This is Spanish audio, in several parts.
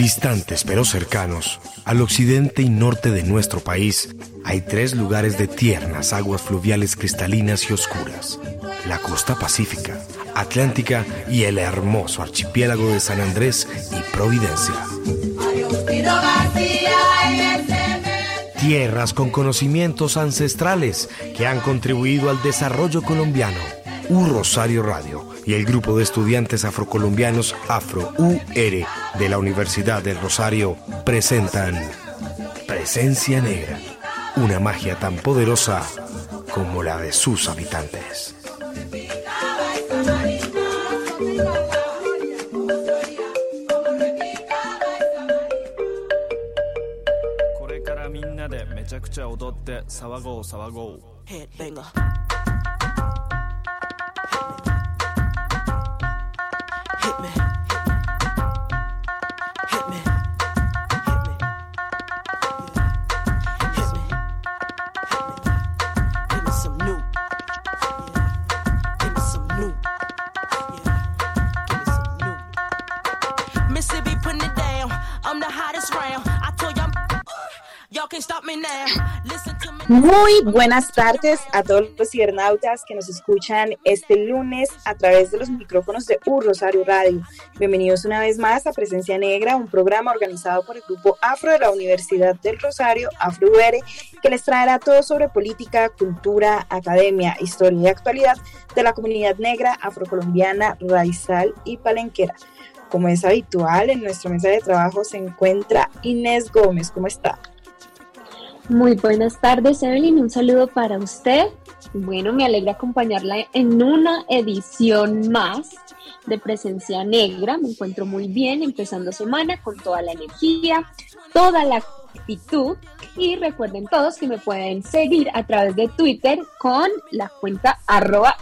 Distantes pero cercanos, al occidente y norte de nuestro país, hay tres lugares de tiernas aguas fluviales cristalinas y oscuras. La costa pacífica, atlántica y el hermoso archipiélago de San Andrés y Providencia. Tierras con conocimientos ancestrales que han contribuido al desarrollo colombiano. Un Rosario Radio y el grupo de estudiantes afrocolombianos Afro-UR de la Universidad del Rosario presentan Presencia Negra, una magia tan poderosa como la de sus habitantes. Hit me. Muy buenas tardes a todos los cibernautas que nos escuchan este lunes a través de los micrófonos de U Rosario Radio. Bienvenidos una vez más a Presencia Negra, un programa organizado por el grupo Afro de la Universidad del Rosario, AfroUR, que les traerá todo sobre política, cultura, academia, historia y actualidad de la comunidad negra, afrocolombiana, raizal y palenquera. Como es habitual, en nuestra mesa de trabajo se encuentra Inés Gómez. ¿Cómo está? Muy buenas tardes, Evelyn. Un saludo para usted. Bueno, me alegra acompañarla en una edición más de Presencia Negra. Me encuentro muy bien, empezando semana con toda la energía, toda la actitud. Y recuerden todos que me pueden seguir a través de Twitter con la cuenta arroba.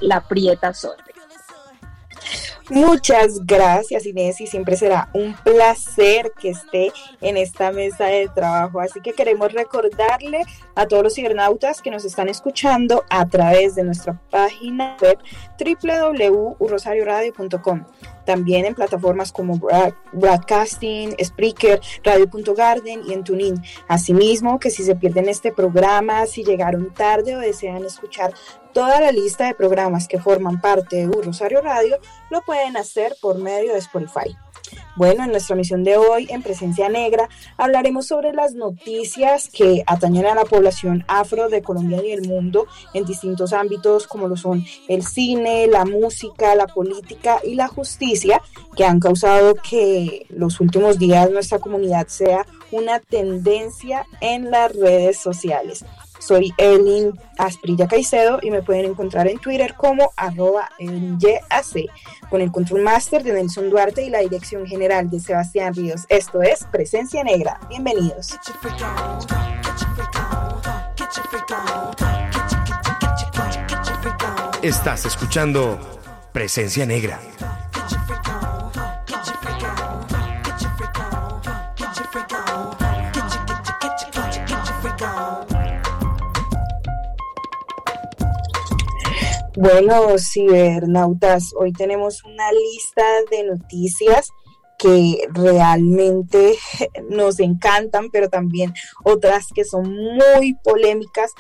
Muchas gracias Inés y siempre será un placer que esté en esta mesa de trabajo. Así que queremos recordarle a todos los cibernautas que nos están escuchando a través de nuestra página web www.urrosarioradio.com. También en plataformas como Broad- Broadcasting, Spreaker, Radio.garden y en TuneIn. Asimismo, que si se pierden este programa, si llegaron tarde o desean escuchar toda la lista de programas que forman parte de U Rosario Radio, lo pueden hacer por medio de Spotify. Bueno, en nuestra misión de hoy, en Presencia Negra, hablaremos sobre las noticias que atañen a la población afro de Colombia y el mundo en distintos ámbitos como lo son el cine, la música, la política y la justicia, que han causado que los últimos días nuestra comunidad sea una tendencia en las redes sociales. Soy Evelyn Asprilla Caicedo y me pueden encontrar en Twitter como arroba EvelynYAC, con el control master de Nelson Duarte y la dirección general de Sebastián Ríos. Esto es Presencia Negra. Bienvenidos. Get your freak on, Bueno, cibernautas, hoy tenemos una lista de noticias que realmente nos encantan, pero también otras que son muy polémicas.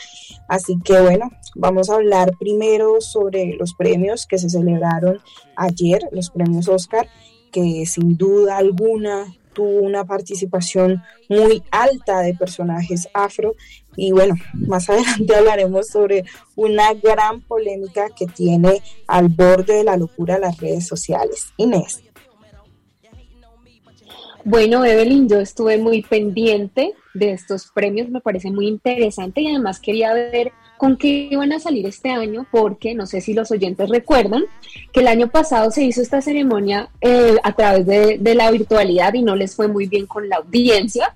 Así que bueno, vamos a hablar primero sobre los premios que se celebraron ayer, los premios Oscar, que sin duda alguna tuvo una participación muy alta de personajes afro y bueno, más adelante hablaremos sobre una gran polémica que tiene al borde de la locura las redes sociales. Inés. Bueno, Evelyn, yo estuve muy pendiente de estos premios, me parece muy interesante y además quería ver con qué iban a salir este año, porque no sé si los oyentes recuerdan que el año pasado se hizo esta ceremonia eh, a través de, la virtualidad y no les fue muy bien con la audiencia.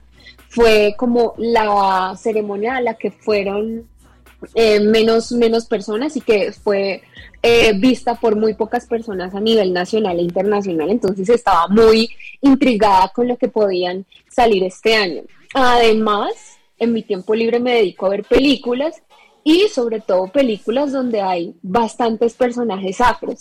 Fue como la ceremonia a la que fueron eh, menos, menos personas y que fue eh, vista por muy pocas personas a nivel nacional e internacional. Entonces estaba muy intrigada con lo que podían salir este año. Además, en mi tiempo libre me dedico a ver películas y sobre todo películas donde hay bastantes personajes afros.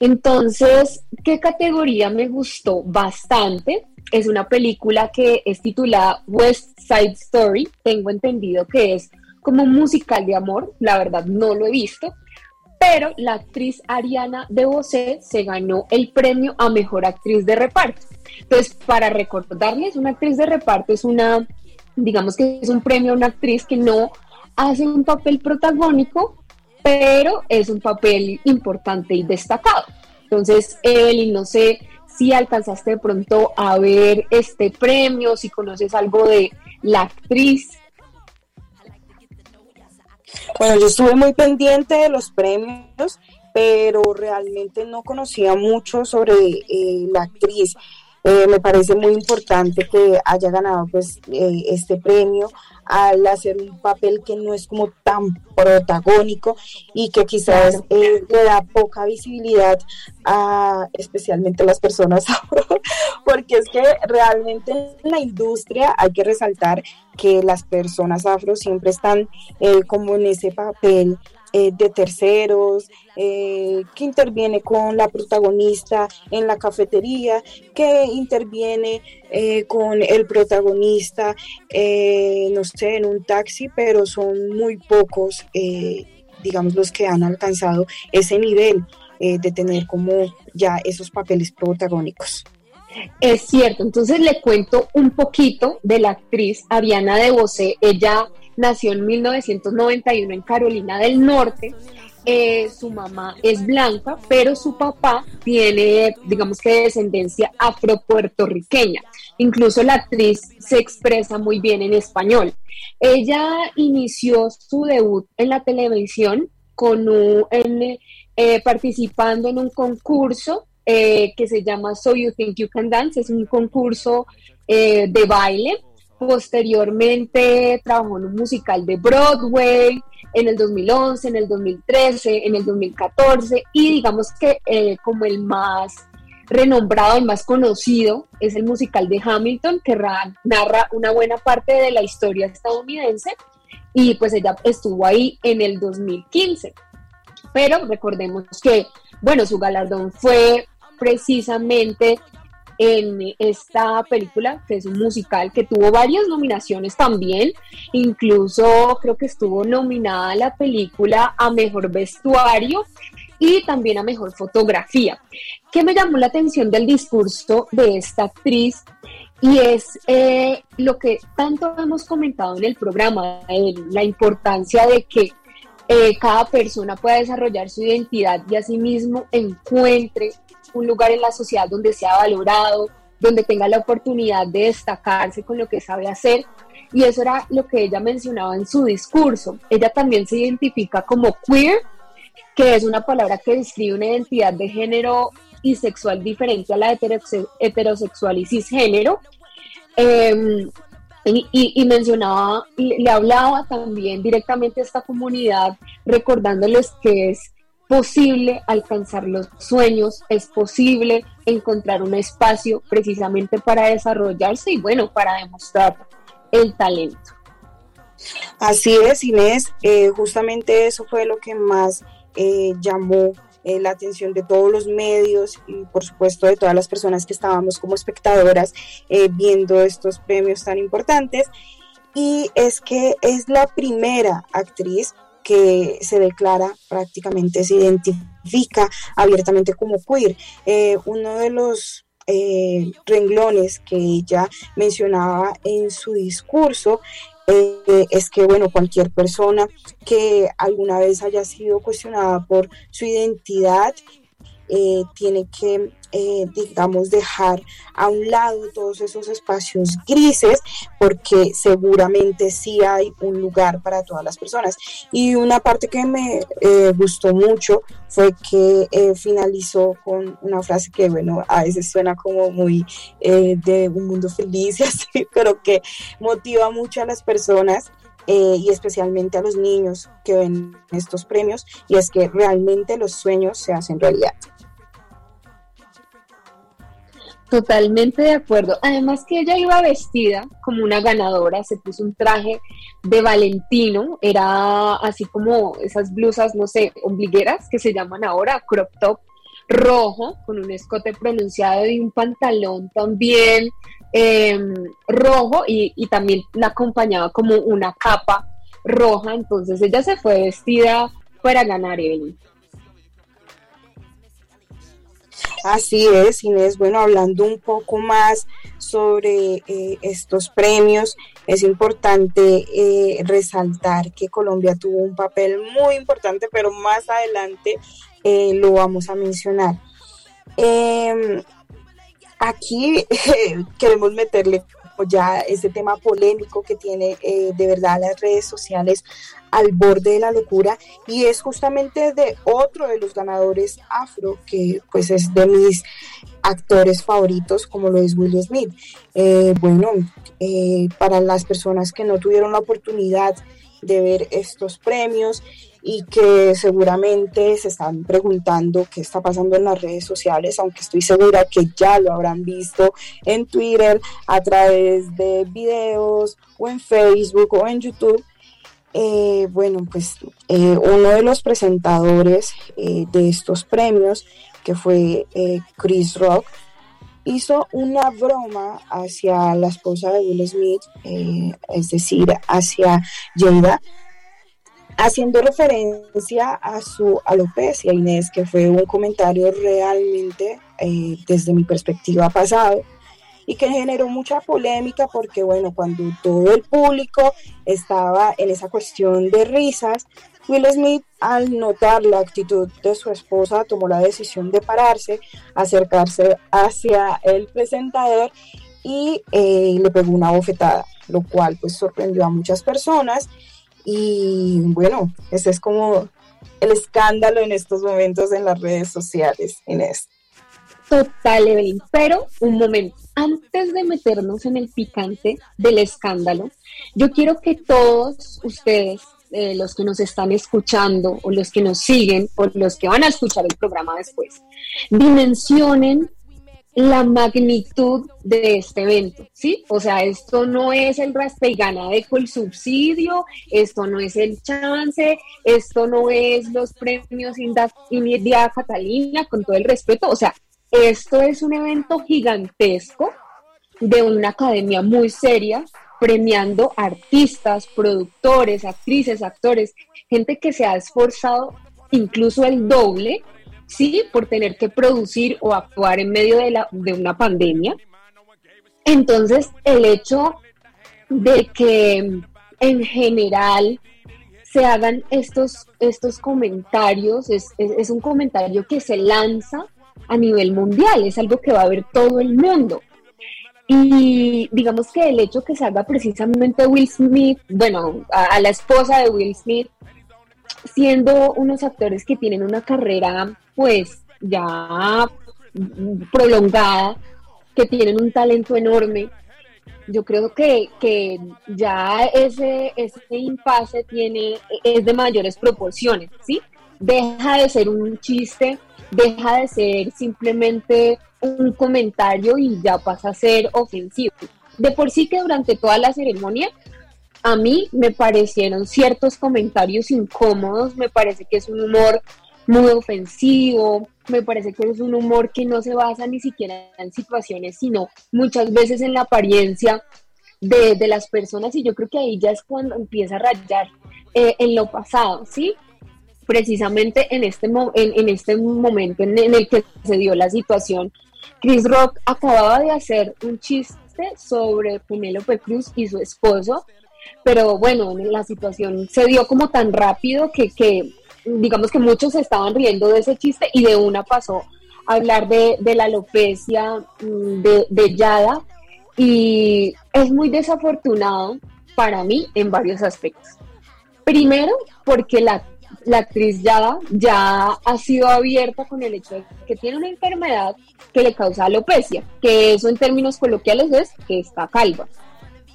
Entonces, ¿qué categoría me gustó bastante? Es una película que es titulada West Side Story. Tengo entendido que es como un musical de amor. La verdad no lo he visto. Pero la actriz Ariana DeBose se ganó el premio a Mejor Actriz de Reparto. Entonces, para recordarles, una actriz de reparto es una, digamos que es un premio a una actriz que no hace un papel protagónico, pero es un papel importante y destacado. Entonces, Evelyn, no sé si alcanzaste de pronto a ver este premio, si conoces algo de la actriz. Bueno, yo estuve muy pendiente de los premios, pero realmente no conocía mucho sobre eh, la actriz. Eh, me parece muy importante que haya ganado pues eh, este premio al hacer un papel que no es como tan protagónico y que quizás eh, le da poca visibilidad a especialmente a las personas afro, porque es que realmente en la industria hay que resaltar que las personas afro siempre están como en ese papel eh, de terceros, eh, que interviene con la protagonista en la cafetería, que interviene eh, con el protagonista, no sé, en un taxi, pero son muy pocos, digamos, los que han alcanzado ese nivel de tener como ya esos papeles protagónicos. Es cierto, entonces le cuento un poquito de la actriz Ariana de Bosé. Ella nació en 1991 en Carolina del Norte. Eh, su mamá es blanca, pero su papá tiene, digamos que, descendencia afro-puertorriqueña. Incluso la actriz se expresa muy bien en español. Ella inició su debut en la televisión con un, eh, participando en un concurso eh, que se llama So You Think You Can Dance. Es un concurso de baile Posteriormente trabajó en un musical de Broadway en el 2011, en el 2013, en el 2014 y digamos que eh, como el más renombrado y más conocido es el musical de Hamilton que narra una buena parte de la historia estadounidense y pues ella estuvo ahí en el 2015. Pero recordemos que, bueno, su galardón fue precisamente en esta película, que es un musical que tuvo varias nominaciones también, incluso creo que estuvo nominada la película a Mejor Vestuario y también a Mejor Fotografía. ¿Qué me llamó la atención del discurso de esta actriz? Y es eh, lo que tanto hemos comentado en el programa, la importancia de que eh, cada persona pueda desarrollar su identidad y asimismo encuentre un lugar en la sociedad donde sea valorado, donde tenga la oportunidad de destacarse con lo que sabe hacer. Y eso era lo que ella mencionaba en su discurso. Ella también se identifica como queer, que es una palabra que describe una identidad de género y sexual diferente a la heterosexual y cisgénero. Em, y, mencionaba, le hablaba también directamente a esta comunidad, recordándoles que es posible alcanzar los sueños, es posible encontrar un espacio precisamente para desarrollarse y bueno, para demostrar el talento. Así es, Inés, eh, justamente eso fue lo que más eh, llamó eh, la atención de todos los medios y por supuesto de todas las personas que estábamos como espectadoras eh, viendo estos premios tan importantes. Y es que es la primera actriz que se declara prácticamente, se identifica abiertamente como queer. Eh, uno de los renglones que ella mencionaba en su discurso eh, es que, bueno, cualquier persona que alguna vez haya sido cuestionada por su identidad eh, tiene que eh, digamos, dejar a un lado todos esos espacios grises, porque seguramente sí hay un lugar para todas las personas. Y una parte que me eh, gustó mucho fue que eh, finalizó con una frase que, bueno, a veces suena como muy de un mundo feliz y así, pero que motiva mucho a las personas. y especialmente a los niños que ven estos premios, y es que realmente los sueños se hacen realidad. Totalmente de acuerdo. Además que ella iba vestida como una ganadora, se puso un traje de Valentino, era así como esas blusas, no sé, ombligueras que se llaman ahora, crop top rojo, con un escote pronunciado y un pantalón también em, rojo y, y también la acompañaba como una capa roja, entonces ella se fue vestida para ganar Evelyn. Así es, Inés. Bueno, hablando un poco más sobre eh, estos premios, es importante eh, resaltar que Colombia tuvo un papel muy importante, pero más adelante eh, lo vamos a mencionar. Em, aquí queremos meterle ya ese tema polémico que tiene de verdad las redes sociales al borde de la locura y es justamente de otro de los ganadores afro que pues es de mis actores favoritos como lo es Will Smith. Eh, bueno, eh, para las personas que no tuvieron la oportunidad de ver estos premios y que seguramente se están preguntando qué está pasando en las redes sociales, aunque estoy segura que ya lo habrán visto en Twitter, a través de videos o en Facebook o en YouTube. Eh, bueno, pues eh, uno de los presentadores eh, de estos premios, que fue Chris Rock, hizo una broma hacia la esposa de Will Smith, es decir, hacia Jada, haciendo referencia a su alopecia, Inés, que fue un comentario realmente, desde mi perspectiva, pasado y que generó mucha polémica porque, bueno, cuando todo el público estaba en esa cuestión de risas, Will Smith, al notar la actitud de su esposa, tomó la decisión de pararse, acercarse hacia el presentador y eh, le pegó una bofetada, lo cual pues sorprendió a muchas personas y bueno, ese es como el escándalo en estos momentos en las redes sociales, Inés. Total, Evelyn. Pero un momento, antes de meternos en el picante del escándalo, yo quiero que todos ustedes, eh, los que nos están escuchando o los que nos siguen o los que van a escuchar el programa después, dimensionen la magnitud de este evento, ¿sí? O sea, esto no es el raspe y gana de el subsidio, esto no es el chance, esto no es los premios India Catalina, con todo el respeto, o sea, esto es un evento gigantesco de una academia muy seria, premiando artistas, productores, actrices, actores, gente que se ha esforzado incluso el doble, ¿sí? Por tener que producir o actuar en medio de, la, de una pandemia. Entonces, el hecho de que en general se hagan estos, estos comentarios, es, es un comentario que se lanza a nivel mundial, es algo que va a ver todo el mundo. Y digamos que el hecho que se haga precisamente Will Smith, bueno, a, la esposa de Will Smith, siendo unos actores que tienen una carrera pues ya prolongada, que tienen un talento enorme, yo creo que, que ya ese, ese impasse tiene, es de mayores proporciones, ¿sí? Deja de ser un chiste deja de ser simplemente un comentario y ya pasa a ser ofensivo. De por sí que durante toda la ceremonia a mí me parecieron ciertos comentarios incómodos, me parece que es un humor muy ofensivo, me parece que es un humor que no se basa ni siquiera en situaciones, sino muchas veces en la apariencia de, las personas y yo creo que ahí ya es cuando empieza a rayar eh, en lo pasado, ¿sí? Precisamente en este, en, este momento en, el que se dio la situación, Chris Rock acababa de hacer un chiste sobre Penélope Cruz y su esposo, pero bueno, la situación se dio como tan rápido que, que digamos que muchos estaban riendo de ese chiste y de una pasó a hablar de, la alopecia mm, de, Yada y es muy desafortunado para mí en varios aspectos. Primero, porque la, actriz Yada ya ha sido abierta con el hecho de que tiene una enfermedad que le causa alopecia, que eso en términos coloquiales es que está calva.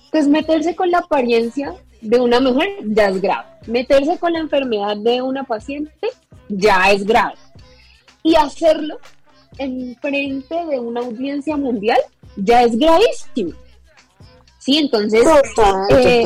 Entonces, meterse con la apariencia de una mujer ya es grave. Meterse con la enfermedad de una paciente ya es grave. Y hacerlo en frente de una audiencia mundial ya es gravísimo. Sí, entonces... Eh,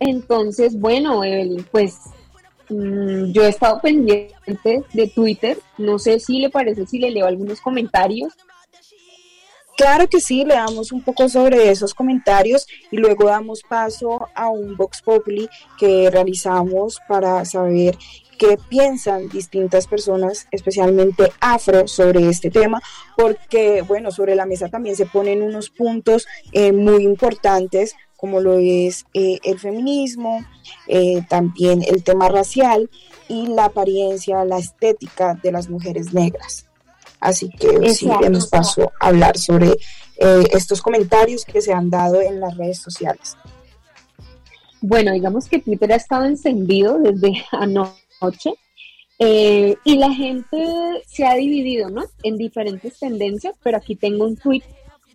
Entonces, bueno, Evelyn, pues mm, yo he estado pendiente de Twitter. No sé si le parece si le leo algunos comentarios Claro que sí, le damos un poco sobre esos comentarios y luego damos paso a un Vox Populi que realizamos para saber qué piensan distintas personas, especialmente afro, sobre este tema, porque, bueno, sobre la mesa también se ponen unos puntos eh, muy importantes, como lo es eh, el feminismo, eh, también el tema racial y la apariencia, la estética de las mujeres negras. Así que sí, nos paso a hablar sobre eh, estos comentarios que se han dado en las redes sociales. Bueno, digamos que Twitter ha estado encendido desde anoche eh, y la gente se ha dividido ¿no? en diferentes tendencias, pero aquí tengo un tweet,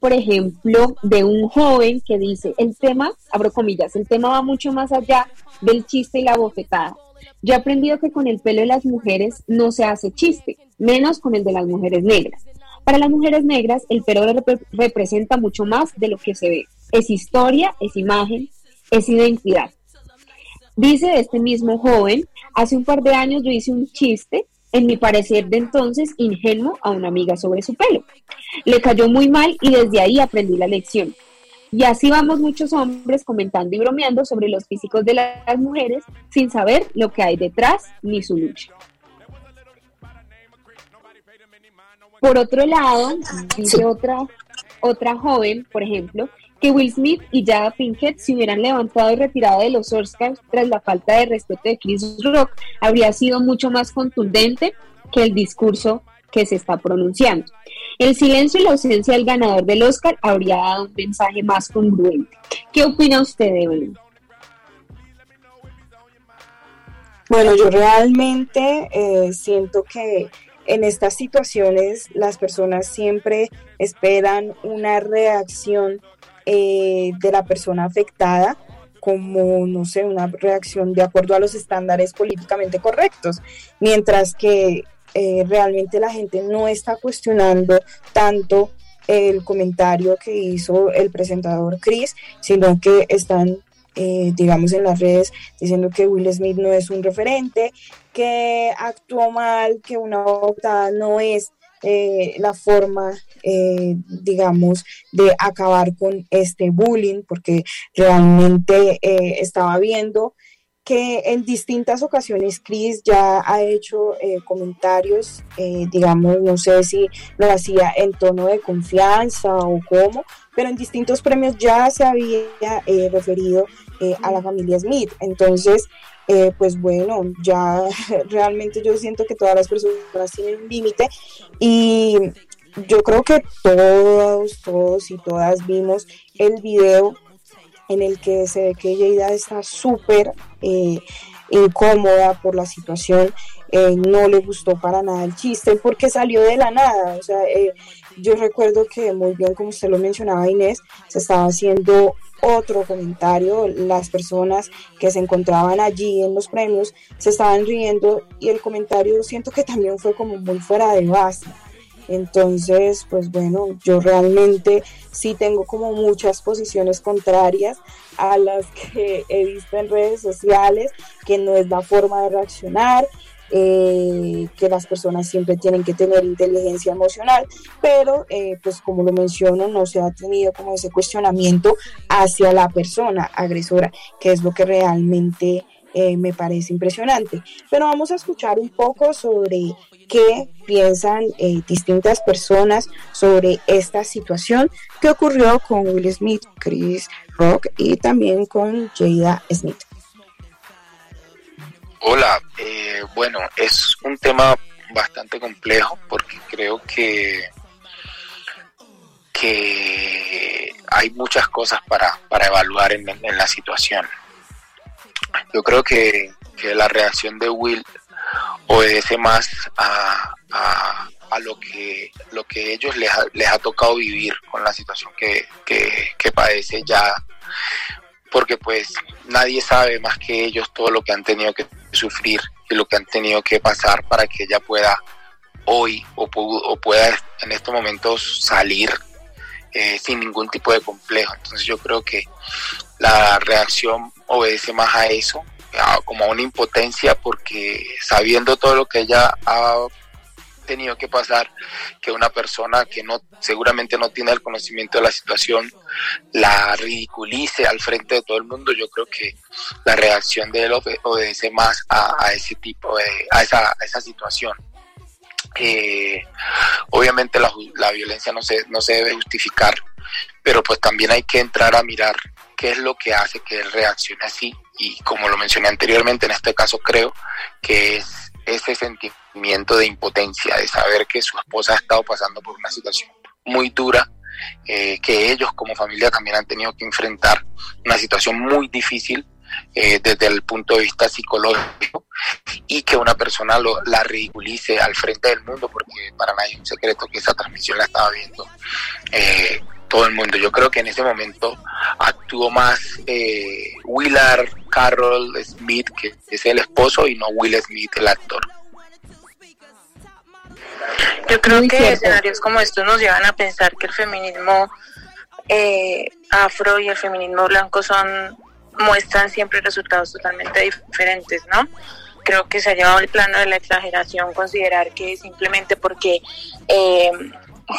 por ejemplo, de un joven que dice, el tema, abro comillas, el tema va mucho más allá del chiste y la bofetada. Yo he aprendido que con el pelo de las mujeres no se hace chiste, menos con el de las mujeres negras. Para las mujeres negras, el pelo representa mucho más de lo que se ve. Es historia, es imagen, es identidad. Dice este mismo joven, hace un par de años yo hice un chiste, en mi parecer de entonces ingenuo, a una amiga sobre su pelo. Le cayó muy mal y desde ahí aprendí la lección. Y así vamos muchos hombres comentando y bromeando sobre los físicos de las mujeres sin saber lo que hay detrás ni su lucha. Por otro lado, dice otra, otra joven, por ejemplo, que Will Smith y Jada Pinkett se hubieran levantado y retirado de los Oscars tras la falta de respeto de Chris Rock, habría sido mucho más contundente que el discurso que se está pronunciando. El silencio y la ausencia del ganador del Oscar habría dado un mensaje más congruente. ¿Qué opina usted, Evelyn? Bueno, yo realmente eh, siento que en estas situaciones las personas siempre esperan una reacción eh, de la persona afectada como, no sé, una reacción de acuerdo a los estándares políticamente correctos, mientras que eh, realmente la gente no está cuestionando tanto el comentario que hizo el presentador Chris, sino que están, eh, digamos, en las redes diciendo que Will Smith no es un referente, que actuó mal, que una votada no es eh, la forma, eh, digamos, de acabar con este bullying, porque realmente eh, estaba viendo que en distintas ocasiones Chris ya ha hecho comentarios, digamos, no sé si lo hacía en tono de confianza o cómo, pero en distintos premios ya se había referido a la familia Smith. Entonces, eh, pues bueno, ya realmente yo siento que todas las personas tienen un límite y yo creo que todos, todos y todas vimos el video en el que se ve que Jada está súper eh, incómoda por la situación, eh, no le gustó para nada el chiste porque salió de la nada, o sea, yo recuerdo que muy bien como usted lo mencionaba Inés, se estaba haciendo otro comentario, las personas que se encontraban allí en los premios se estaban riendo y el comentario siento que también fue como muy fuera de base. Entonces, pues bueno, yo realmente sí tengo como muchas posiciones contrarias a las que he visto en redes sociales, que no es la forma de reaccionar, eh, que las personas siempre tienen que tener inteligencia emocional, pero eh, pues como lo menciono, no se ha tenido como ese cuestionamiento hacia la persona agresora, que es lo que realmente eh, me parece impresionante. Pero vamos a escuchar un poco sobre qué piensan distintas personas sobre esta situación que ocurrió con Will Smith, Chris Rock y también con Jada Smith. Hola, eh, bueno, es un tema bastante complejo porque creo que, que hay muchas cosas para, para evaluar en, la situación. Yo creo que, la reacción de Will obedece más a, a, lo que lo que ellos les ha, les ha tocado vivir con la situación que, que, que padece ya porque pues nadie sabe más que ellos todo lo que han tenido que sufrir y lo que han tenido que pasar para que ella pueda hoy o, pueda en estos momentos salir eh, sin ningún tipo de complejo. Entonces yo creo que la reacción obedece más a eso, como a una impotencia, porque sabiendo todo lo que ella ha tenido que pasar que una persona que no seguramente no tiene el conocimiento de la situación la ridiculice al frente de todo el mundo yo creo que la reacción de él obedece más a, ese tipo de a esa, situación. Eh, obviamente la, la, violencia no se no se debe justificar pero pues también hay que entrar a mirar qué es lo que hace que él reaccione así. Y como lo mencioné anteriormente en este caso creo que es ese sentimiento de impotencia, de saber que su esposa ha estado pasando por una situación muy dura, eh, que ellos como familia también han tenido que enfrentar una situación muy difícil eh, desde el punto de vista psicológico y que una persona lo, la ridiculice al frente del mundo, porque para nadie es un secreto que esa transmisión la estaba viendo eh, todo el mundo. Yo creo que en ese momento actuó más eh, Willard Carroll Smith, que es el esposo, y no Will Smith, el actor. Yo creo que escenarios como estos nos llevan a pensar que el feminismo eh, afro y el feminismo blanco son muestran siempre resultados totalmente diferentes, ¿no? Creo que se ha llevado el plano de la exageración considerar que simplemente porque eh,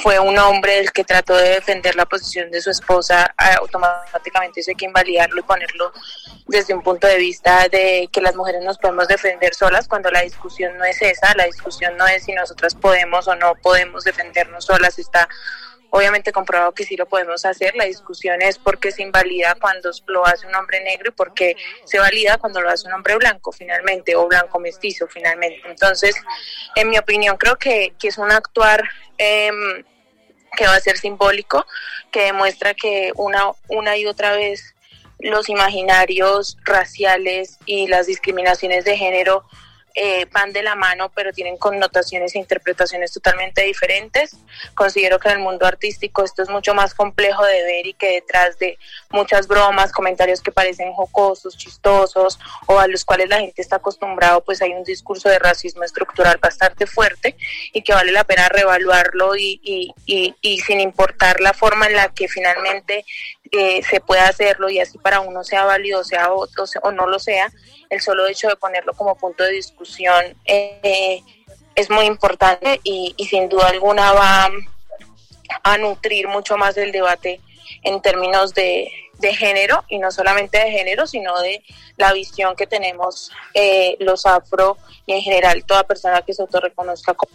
fue un hombre el que trató de defender la posición de su esposa, automáticamente eso hay que invalidarlo y ponerlo desde un punto de vista de que las mujeres nos podemos defender solas, cuando la discusión no es esa, la discusión no es si nosotras podemos o no podemos defendernos solas, está obviamente comprobado que sí lo podemos hacer, la discusión es por qué se invalida cuando lo hace un hombre negro y por qué se valida cuando lo hace un hombre blanco finalmente o blanco mestizo finalmente. Entonces, en mi opinión, creo que, que es un actuar em, que va a ser simbólico, que demuestra que una, una y otra vez los imaginarios raciales y las discriminaciones de género eh, van de la mano, pero tienen connotaciones e interpretaciones totalmente diferentes. Considero que en el mundo artístico esto es mucho más complejo de ver y que detrás de muchas bromas, comentarios que parecen jocosos, chistosos o a los cuales la gente está acostumbrado, pues hay un discurso de racismo estructural bastante fuerte y que vale la pena reevaluarlo y, y, y, y sin importar la forma en la que finalmente eh, se pueda hacerlo y así para uno sea válido sea o, o no lo sea, el solo hecho de ponerlo como punto de discusión eh, es muy importante y, sin duda alguna va a nutrir mucho más el debate en términos de, género y no solamente de género, sino de la visión que tenemos eh, los afro y en general toda persona que se autorreconozca como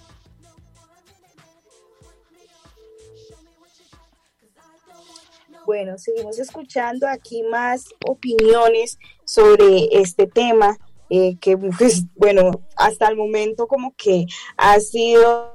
Bueno, seguimos escuchando aquí más opiniones sobre este tema. Eh, que pues bueno, hasta el momento como que ha sido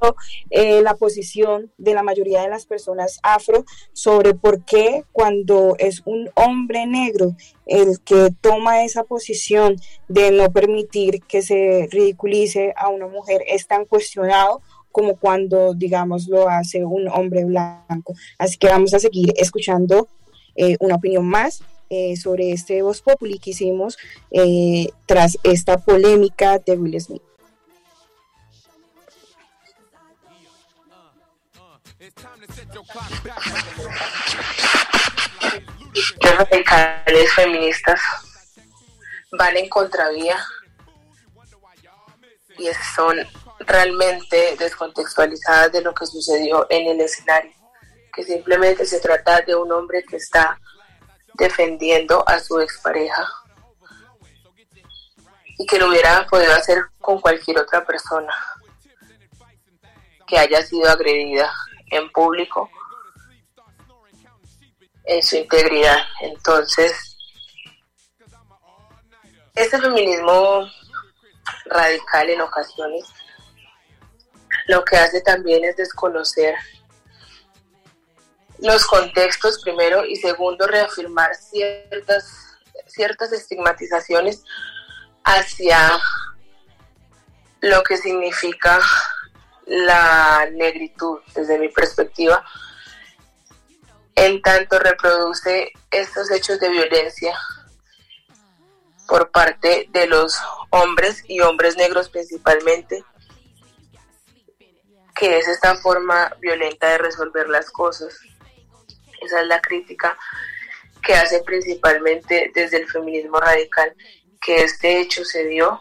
eh, la posición de la mayoría de las personas afro sobre por qué cuando es un hombre negro el que toma esa posición de no permitir que se ridiculice a una mujer es tan cuestionado como cuando, digamos, lo hace un hombre blanco. Así que vamos a seguir escuchando eh, una opinión más eh, sobre este Voz Populi que hicimos eh, tras esta polémica de Will Smith. Los radicales feministas van en contravía y son realmente descontextualizadas de lo que sucedió en el escenario, que simplemente se trata de un hombre que está defendiendo a su expareja y que lo hubiera podido hacer con cualquier otra persona que haya sido agredida en público en su integridad. Entonces, este feminismo radical en ocasiones lo que hace también es desconocer los contextos primero y segundo reafirmar ciertas, ciertas estigmatizaciones hacia lo que significa la negritud desde mi perspectiva, en tanto reproduce estos hechos de violencia por parte de los hombres y hombres negros principalmente, que es esta forma violenta de resolver las cosas. Esa es la crítica que hace principalmente desde el feminismo radical, que este hecho se dio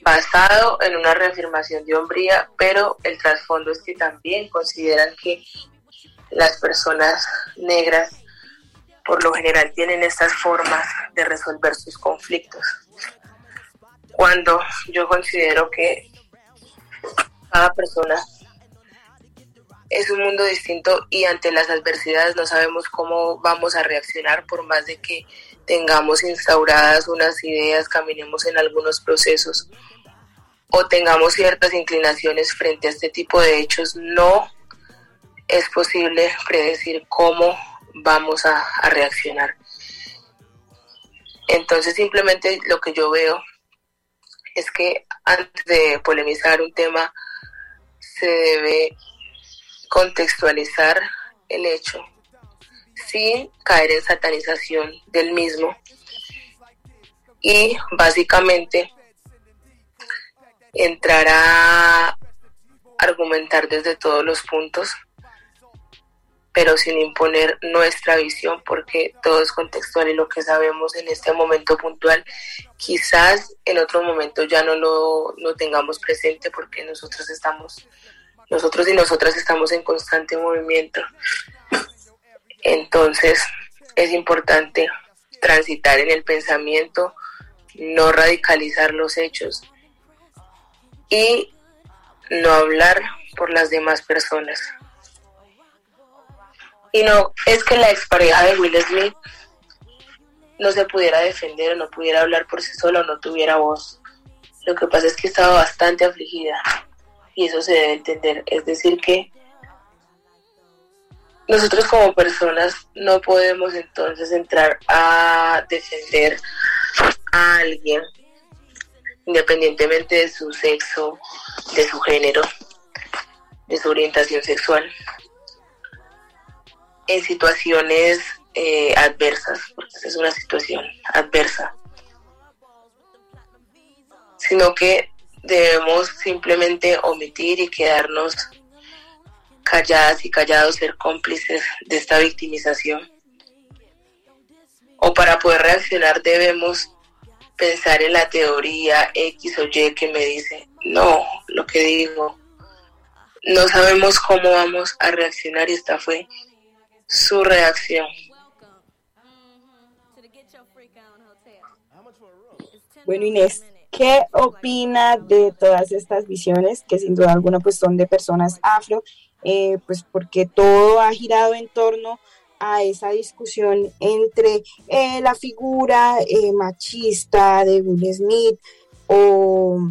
basado en una reafirmación de hombría, pero el trasfondo es que también consideran que las personas negras por lo general tienen estas formas de resolver sus conflictos. Cuando yo considero que cada persona es un mundo distinto y ante las adversidades no sabemos cómo vamos a reaccionar por más de que tengamos instauradas unas ideas, caminemos en algunos procesos o tengamos ciertas inclinaciones frente a este tipo de hechos, no es posible predecir cómo vamos a, a reaccionar. Entonces simplemente lo que yo veo es que antes de polemizar un tema se debe contextualizar el hecho sin caer en satanización del mismo. Y básicamente entrar a argumentar desde todos los puntos pero sin imponer nuestra visión porque todo es contextual y lo que sabemos en este momento puntual quizás en otro momento ya no lo, tengamos presente porque nosotros estamos nosotros y nosotras estamos en constante movimiento. Entonces es importante transitar en el pensamiento, no radicalizar los hechos y no hablar por las demás personas. Y no es que la expareja de Will Smith no se pudiera defender o no pudiera hablar por sí sola o no tuviera voz. Lo que pasa es que estaba bastante afligida y eso se debe entender. Es decir, que nosotros como personas no podemos entonces entrar a defender a alguien independientemente de su sexo, de su género, de su orientación sexual, en situaciones eh, adversas, porque es una situación adversa, sino que debemos simplemente omitir y quedarnos calladas y callados, ser cómplices de esta victimización. O para poder reaccionar debemos pensar en la teoría X o Y que me dice, no, lo que digo, no sabemos cómo vamos a reaccionar y esta fue su reacción. Bueno, Inés, ¿qué opina de todas estas visiones que sin duda alguna pues son de personas afro? Eh, pues porque todo ha girado en torno a esa discusión entre eh, la figura eh, machista de Will Smith o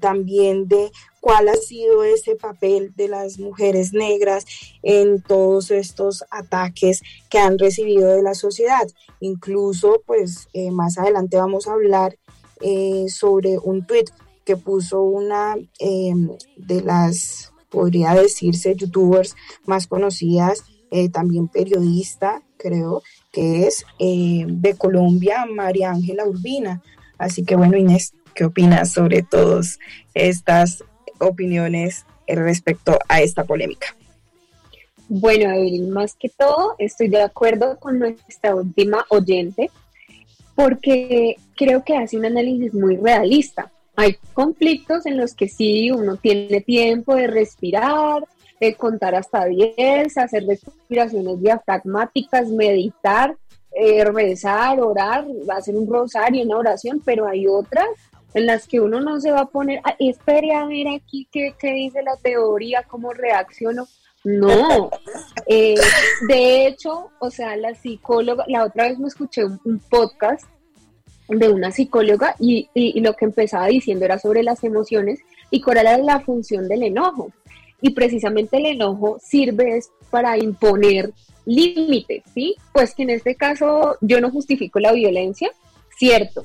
también de cuál ha sido ese papel de las mujeres negras en todos estos ataques que han recibido de la sociedad. Incluso, pues más adelante vamos a hablar eh, sobre un tweet que puso una em, de las, podría decirse, youtubers más conocidas, eh, también periodista, creo, que es eh, de Colombia, María Ángela Urbina. Así que bueno, Inés, ¿qué opinas sobre todas estas opiniones respecto a esta polémica? Bueno, Evelyn, más que todo estoy de acuerdo con nuestra última oyente porque creo que hace un análisis muy realista. Hay conflictos en los que sí uno tiene tiempo de respirar, de contar hasta 10, hacer respiraciones diafragmáticas, meditar, eh, rezar, orar, hacer un rosario, una oración, pero hay otras en las que uno no se va a poner, espere a ver aquí qué, dice la teoría, cómo reacciono. No, eh, de hecho, o sea, la psicóloga, la otra vez me escuché un, podcast de una psicóloga y, lo que empezaba diciendo era sobre las emociones y cuál era la función del enojo. Y precisamente el enojo sirve para imponer límites, ¿sí? Pues que en este caso yo no justifico la violencia, cierto,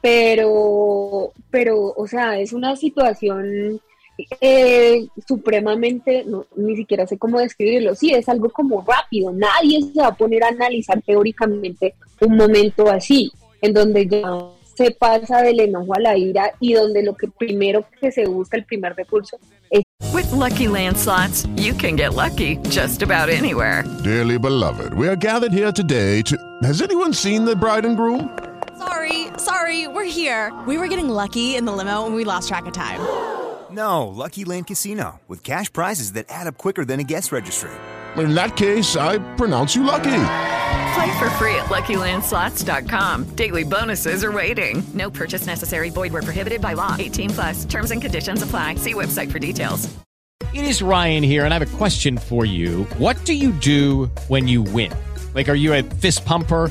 pero, pero, o sea, es una situación eh, supremamente, ni siquiera sé cómo describirlo, sí, es algo como rápido, nadie se va a poner a analizar teóricamente un momento así, en donde ya se pasa del enojo a la ira y donde lo que primero que se busca, el primer recurso, es... With lucky landslots, you can get lucky just about anywhere. Dearly beloved, we are gathered here today to... Has anyone seen the bride and groom? Sorry, sorry, we're here. We were getting lucky in the limo and we lost track of time. No, Lucky Land Casino, with cash prizes that add up quicker than a guest registry. In that case, I pronounce you lucky. Play for free at LuckyLandSlots.com. Daily bonuses are waiting. No purchase necessary. Void where prohibited by law. 18 plus. Terms and conditions apply. See website for details. It is Ryan here, and I have a question for you. What do you do when you win? Like, are you a fist pumper?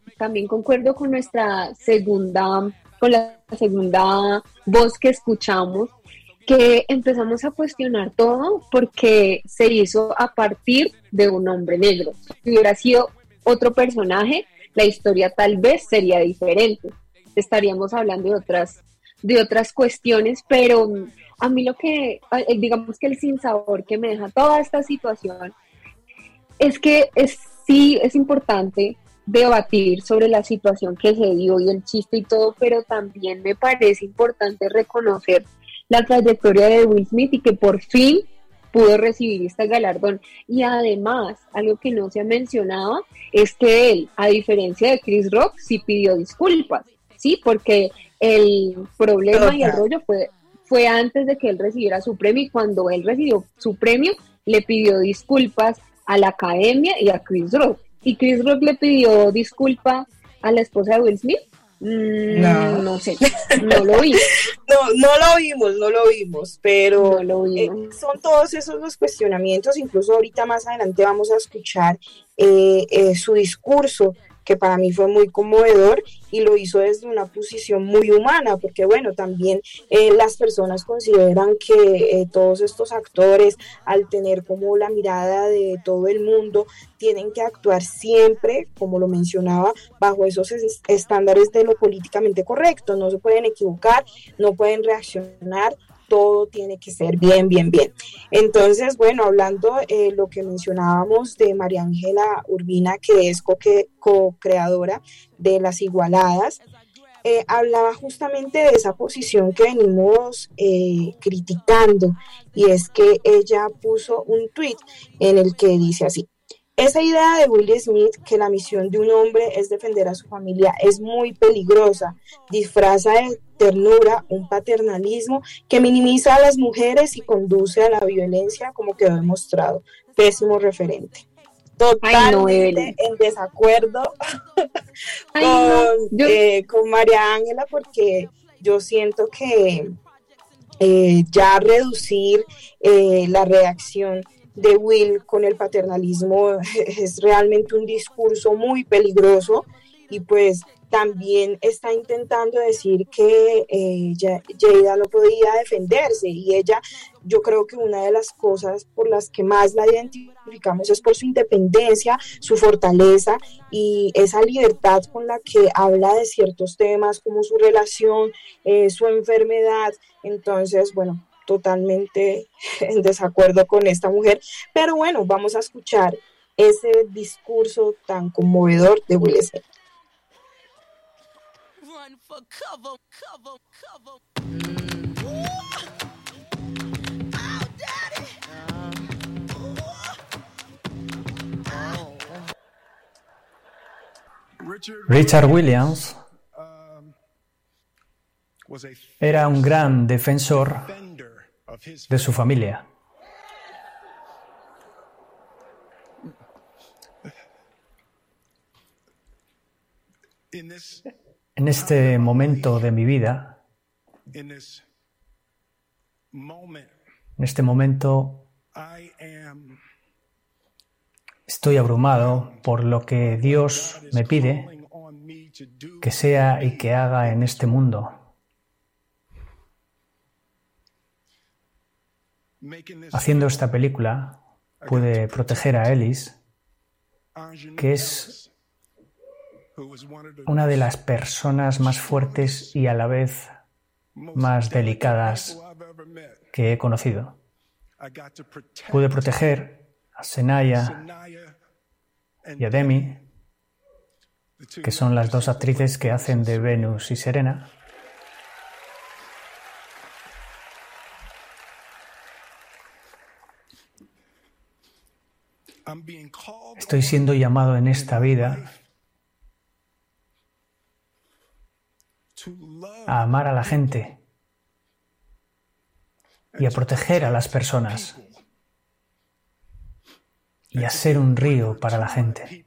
también concuerdo con nuestra segunda, con la segunda voz que escuchamos, que empezamos a cuestionar todo porque se hizo a partir de un hombre negro. Si hubiera sido otro personaje, la historia tal vez sería diferente. Estaríamos hablando de otras, de otras cuestiones, pero a mí lo que, eh, digamos que el sinsabor que me deja toda esta situación es que es, sí es importante debatir sobre la situación que se dio y el chiste y todo, pero también me parece importante reconocer la trayectoria de Will Smith y que por fin pudo recibir este galardón. Y además, algo que no se ha mencionado es que él, a diferencia de Chris Rock, sí pidió disculpas, ¿sí? Porque el problema y el rollo fue, fue antes de que él recibiera su premio y cuando él recibió su premio, le pidió disculpas a la academia y a Chris Rock. Y Chris Rock le pidió disculpa a la esposa de Will Smith. Mm, no. no sé, no lo vi. no, no lo vimos, no lo vimos, pero eh, son todos esos los cuestionamientos, incluso ahorita más adelante vamos a escuchar eh, eh, su discurso que para mí fue muy conmovedor y lo hizo desde una posición muy humana, porque bueno, también eh, las personas consideran que eh, todos estos actores, al tener como la mirada de todo el mundo, tienen que actuar siempre, como lo mencionaba, bajo esos estándares de lo políticamente correcto, no se pueden equivocar, no pueden reaccionar todo tiene que ser bien, bien, bien. Entonces, bueno, hablando eh, lo que mencionábamos de María Ángela Urbina, que es co-creadora de Las Igualadas, eh, hablaba justamente de esa posición que venimos eh, criticando y es que ella puso un tweet en el que dice así, esa idea de Will Smith que la misión de un hombre es defender a su familia es muy peligrosa, disfraza de ternura un paternalismo que minimiza a las mujeres y conduce a la violencia como quedó demostrado. Pésimo referente. Totalmente en desacuerdo eh, con, María Ángela porque yo siento que eh, ya reducir eh, la reacción de Will con el paternalismo es realmente un discurso muy peligroso y pues también está intentando decir que eh, Jada no podía defenderse y ella, yo creo que una de las cosas por las que más la identificamos es por su independencia, su fortaleza y esa libertad con la que habla de ciertos temas como su relación, eh, su enfermedad. Entonces, bueno, totalmente en desacuerdo con esta mujer. Pero bueno, vamos a escuchar ese discurso tan conmovedor de Will Smith. Richard Williams era un gran defensor de su familia. En este momento de mi vida, en este momento estoy abrumado por lo que Dios me pide que sea y que haga en este mundo. Haciendo esta película pude proteger a Ellis, que es una de las personas más fuertes y a la vez más delicadas que he conocido. Pude proteger a Senaya y a Demi, que son las dos actrices que hacen de Venus y Serena, Estoy siendo llamado en esta vida a amar a la gente y a proteger a las personas y a ser un río para la gente.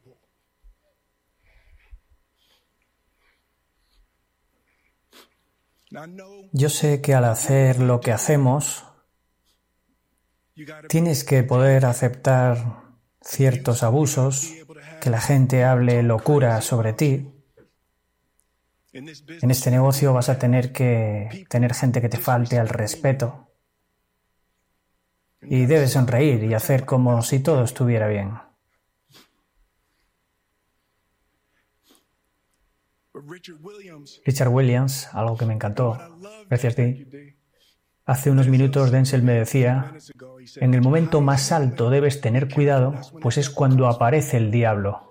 Yo sé que al hacer lo que hacemos, tienes que poder aceptar ciertos abusos, que la gente hable locura sobre ti. En este negocio vas a tener que tener gente que te falte al respeto. Y debes sonreír y hacer como si todo estuviera bien. Richard Williams, algo que me encantó, gracias a ti, Hace unos minutos Denzel me decía, en el momento más alto debes tener cuidado, pues es cuando aparece el diablo.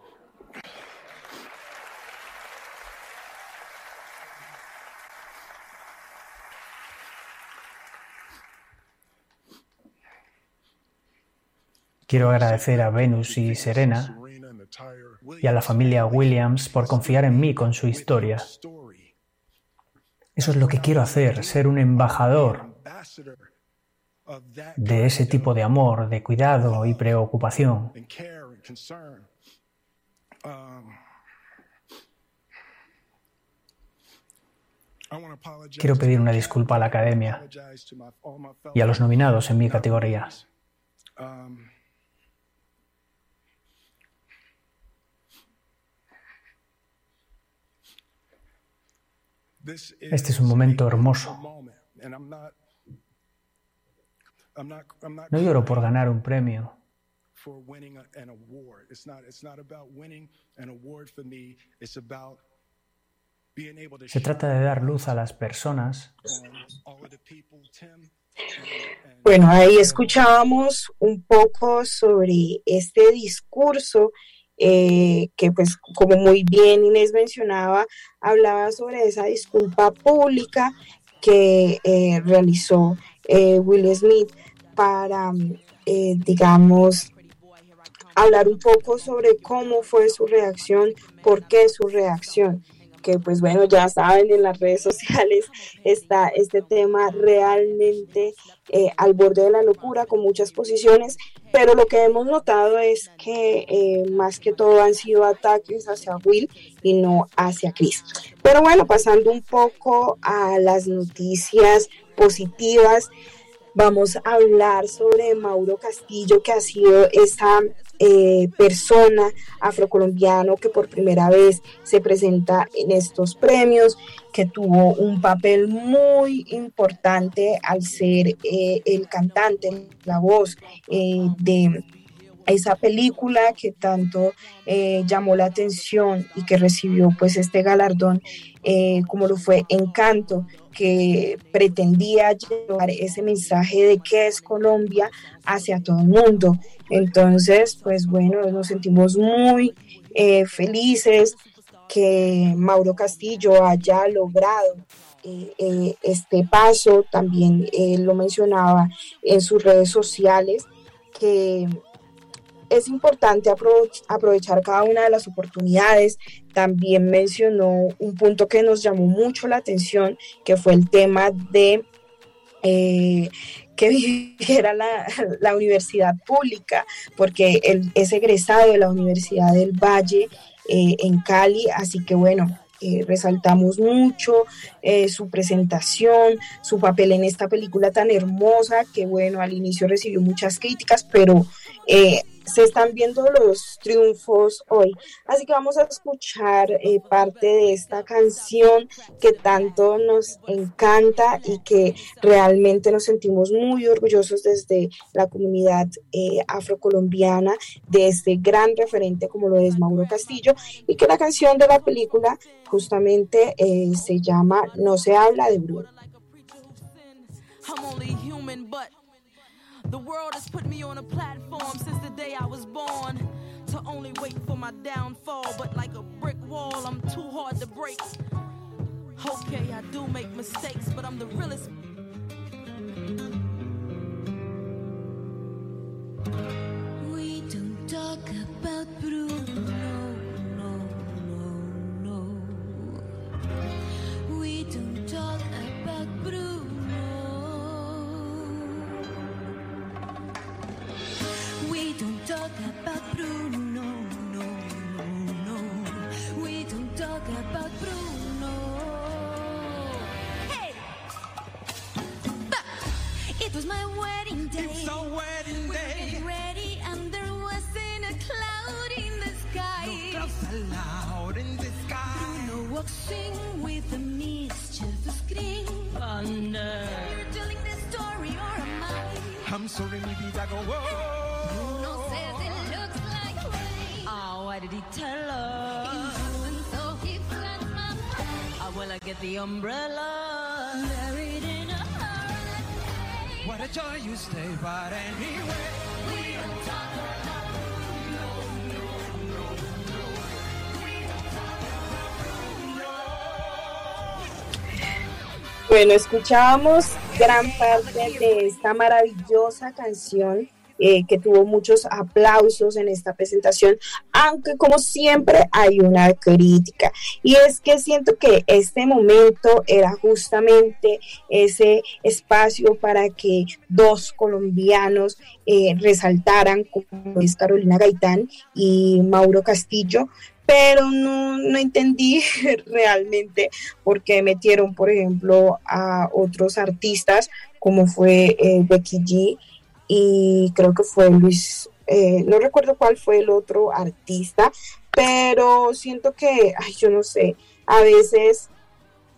Quiero agradecer a Venus y Serena y a la familia Williams por confiar en mí con su historia. Eso es lo que quiero hacer, ser un embajador de ese tipo de amor, de cuidado y preocupación. Quiero pedir una disculpa a la academia y a los nominados en mi categoría. Este es un momento hermoso. No lloro por ganar un premio. Se trata de dar luz a las personas. Bueno, ahí escuchábamos un poco sobre este discurso eh, que pues como muy bien Inés mencionaba, hablaba sobre esa disculpa pública que eh, realizó eh, Will Smith para, digamos, hablar un poco sobre cómo fue su reacción, por qué su reacción que pues bueno, ya saben, en las redes sociales está este tema realmente eh, al borde de la locura, con muchas posiciones, pero lo que hemos notado es que eh, más que todo han sido ataques hacia Will y no hacia Chris. Pero bueno, pasando un poco a las noticias positivas, vamos a hablar sobre Mauro Castillo, que ha sido esa eh, persona afrocolombiano que por primera vez se presenta en estos premios, que tuvo un papel muy importante al ser eh, el cantante, la voz eh, de esa película que tanto llamó la atención y que recibió pues este galardón como lo fue Encanto que pretendía llevar ese mensaje de qué es Colombia hacia todo el mundo. Entonces, pues bueno, nos sentimos muy eh, felices que Mauro Castillo haya logrado eh, eh, este paso. También lo mencionaba en sus redes sociales, que es importante aprovechar cada una de las oportunidades. También mencionó un punto que nos llamó mucho la atención, que fue el tema de eh, que viviera la, universidad pública, porque él es egresado de la Universidad del Valle eh, en Cali, así que bueno, eh, resaltamos mucho su presentación, su papel en esta película tan hermosa que bueno, al inicio recibió muchas críticas, pero se están viendo los triunfos hoy. Así que vamos a escuchar eh, parte de esta canción que tanto nos encanta y que realmente nos sentimos muy orgullosos desde la comunidad eh, afrocolombiana de este gran referente como lo es Mauro Castillo y que la canción de la película justamente eh, se llama No se habla de Bruno. The world has put me on a platform since the day I was born. To only wait for my downfall, but like a brick wall, I'm too hard to break. Okay, I do make mistakes, but I'm the realest. We don't talk about Bruno, no, no, no. We don't talk about Bruno. Talk about Bruno, no, no, no. We don't talk about Bruno. Hey! But it was my wedding day. It's a wedding we day. getting ready and there wasn't a cloud in the sky. No clouds allowed in the sky. Bruno walks in with a mischievous grin. Thunder. You're telling this story or am I? I'm sorry, maybe I go, whoa. Did he tell her? And so he fled my well, I get the umbrella. Buried in a hurricane. What a joy you stay, but anyway. We about Bueno, escuchábamos gran parte de esta maravillosa canción eh, que tuvo muchos aplausos en esta presentación, aunque como siempre hay una crítica. Y es que siento que este momento era justamente ese espacio para que dos colombianos eh, resaltaran, como es Carolina Gaitán y Mauro Castillo, pero no, no entendí realmente por qué metieron, por ejemplo, a otros artistas como fue eh, Becky G y creo que fue Luis, eh, no recuerdo cuál fue el otro artista, pero siento que, ay, yo no sé, a veces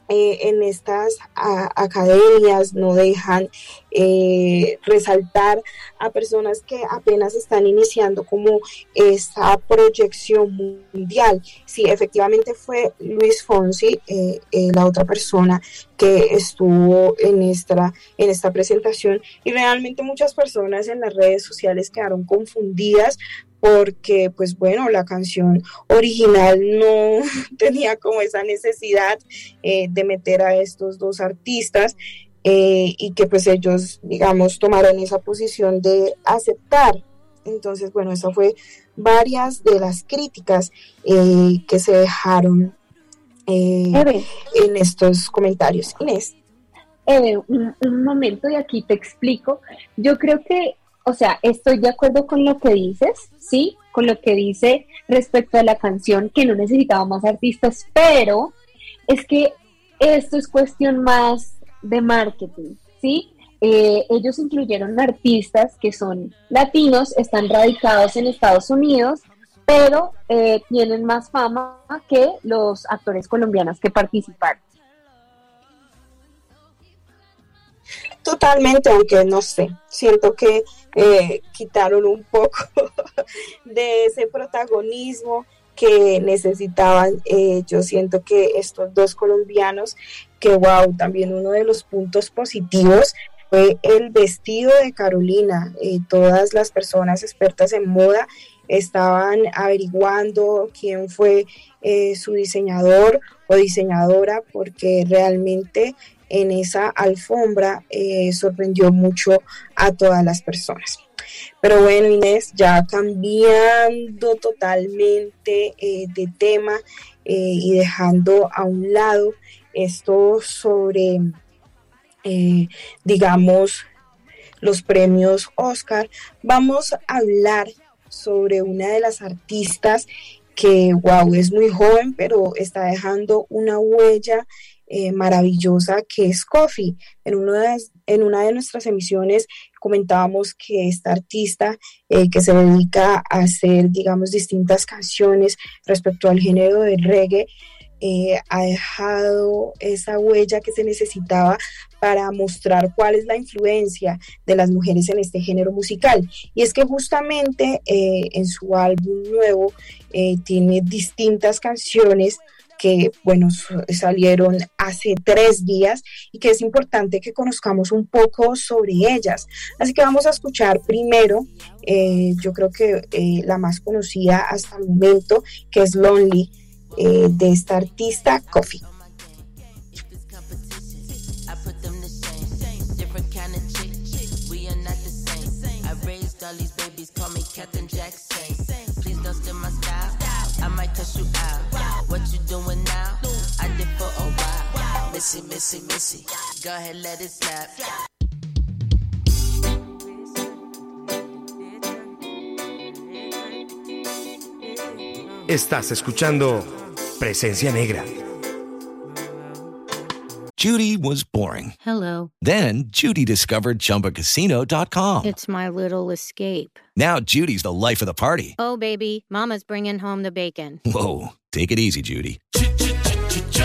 eh, en estas academias no dejan eh, resaltar a personas que apenas están iniciando como esa proyección mundial. Sí, efectivamente fue Luis Fonsi, eh, la otra persona que estuvo en esta, en esta presentación y realmente muchas personas en las redes sociales quedaron confundidas porque pues bueno, la canción original no tenía como esa necesidad eh, de meter a estos dos artistas eh, y que pues ellos, digamos, tomaron esa posición de aceptar. Entonces, bueno, eso fue varias de las críticas eh, que se dejaron en estos comentarios. Inés. un, un momento y aquí te explico. Yo creo que o sea, estoy de acuerdo con lo que dices, sí, con lo que dice respecto a la canción, que no necesitaba más artistas, pero es que esto es cuestión más de marketing, ¿sí? Eh, ellos incluyeron artistas que son latinos, están radicados en Estados Unidos, pero eh, tienen más fama que los actores colombianos que participaron. Totalmente, aunque no sé, siento que eh, quitaron un poco de ese protagonismo que necesitaban. Eh, yo siento que estos dos colombianos, que wow, también uno de los puntos positivos fue el vestido de Carolina. Eh, todas las personas expertas en moda estaban averiguando quién fue su diseñador o diseñadora porque realmente en esa alfombra eh, sorprendió mucho a todas las personas. Pero bueno, Inés, ya cambiando totalmente eh, de tema eh, y dejando a un lado esto sobre, digamos, los premios Oscar, vamos a hablar sobre una de las artistas que, wow, es muy joven, pero está dejando una huella eh, maravillosa que es Coffee. En en una de nuestras emisiones comentábamos que esta artista eh, que se dedica a hacer, digamos, distintas canciones respecto al género del reggae, eh, ha dejado esa huella que se necesitaba para mostrar cuál es la influencia de las mujeres en este género musical. Y es que justamente en su álbum nuevo tiene distintas canciones que, bueno, salieron hace tres días y que es importante que conozcamos un poco sobre ellas. Así que vamos a escuchar primero, eh, yo creo que eh, la más conocida hasta el momento, que es Lonely, eh, de esta artista Coffee. Missy, Missy, Missy. Go ahead, let it snap. Estás escuchando Presencia Negra. Judy was boring. Hello. Then Judy discovered chumbacasino.com. It's my little escape. Now Judy's the life of the party. Oh, baby, Mama's bringing home the bacon. Whoa. Take it easy, Judy.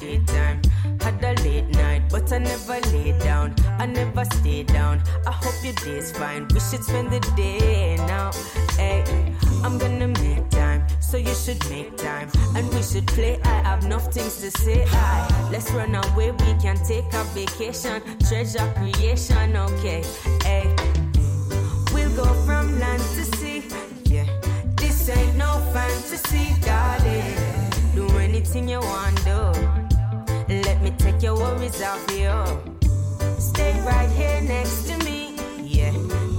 Daytime the late night, but I never lay down. I never stay down. I hope your day's fine. We should spend the day now. Hey, I'm gonna make time, so you should make time. And we should play. I have enough things to say. Aye, let's run away. We can take a vacation. Treasure creation, okay. Hey, we'll go from land to sea. Yeah, this ain't no fantasy, darling. Do anything you want, do. Take your worries off you. Stay right here next to me. Yeah,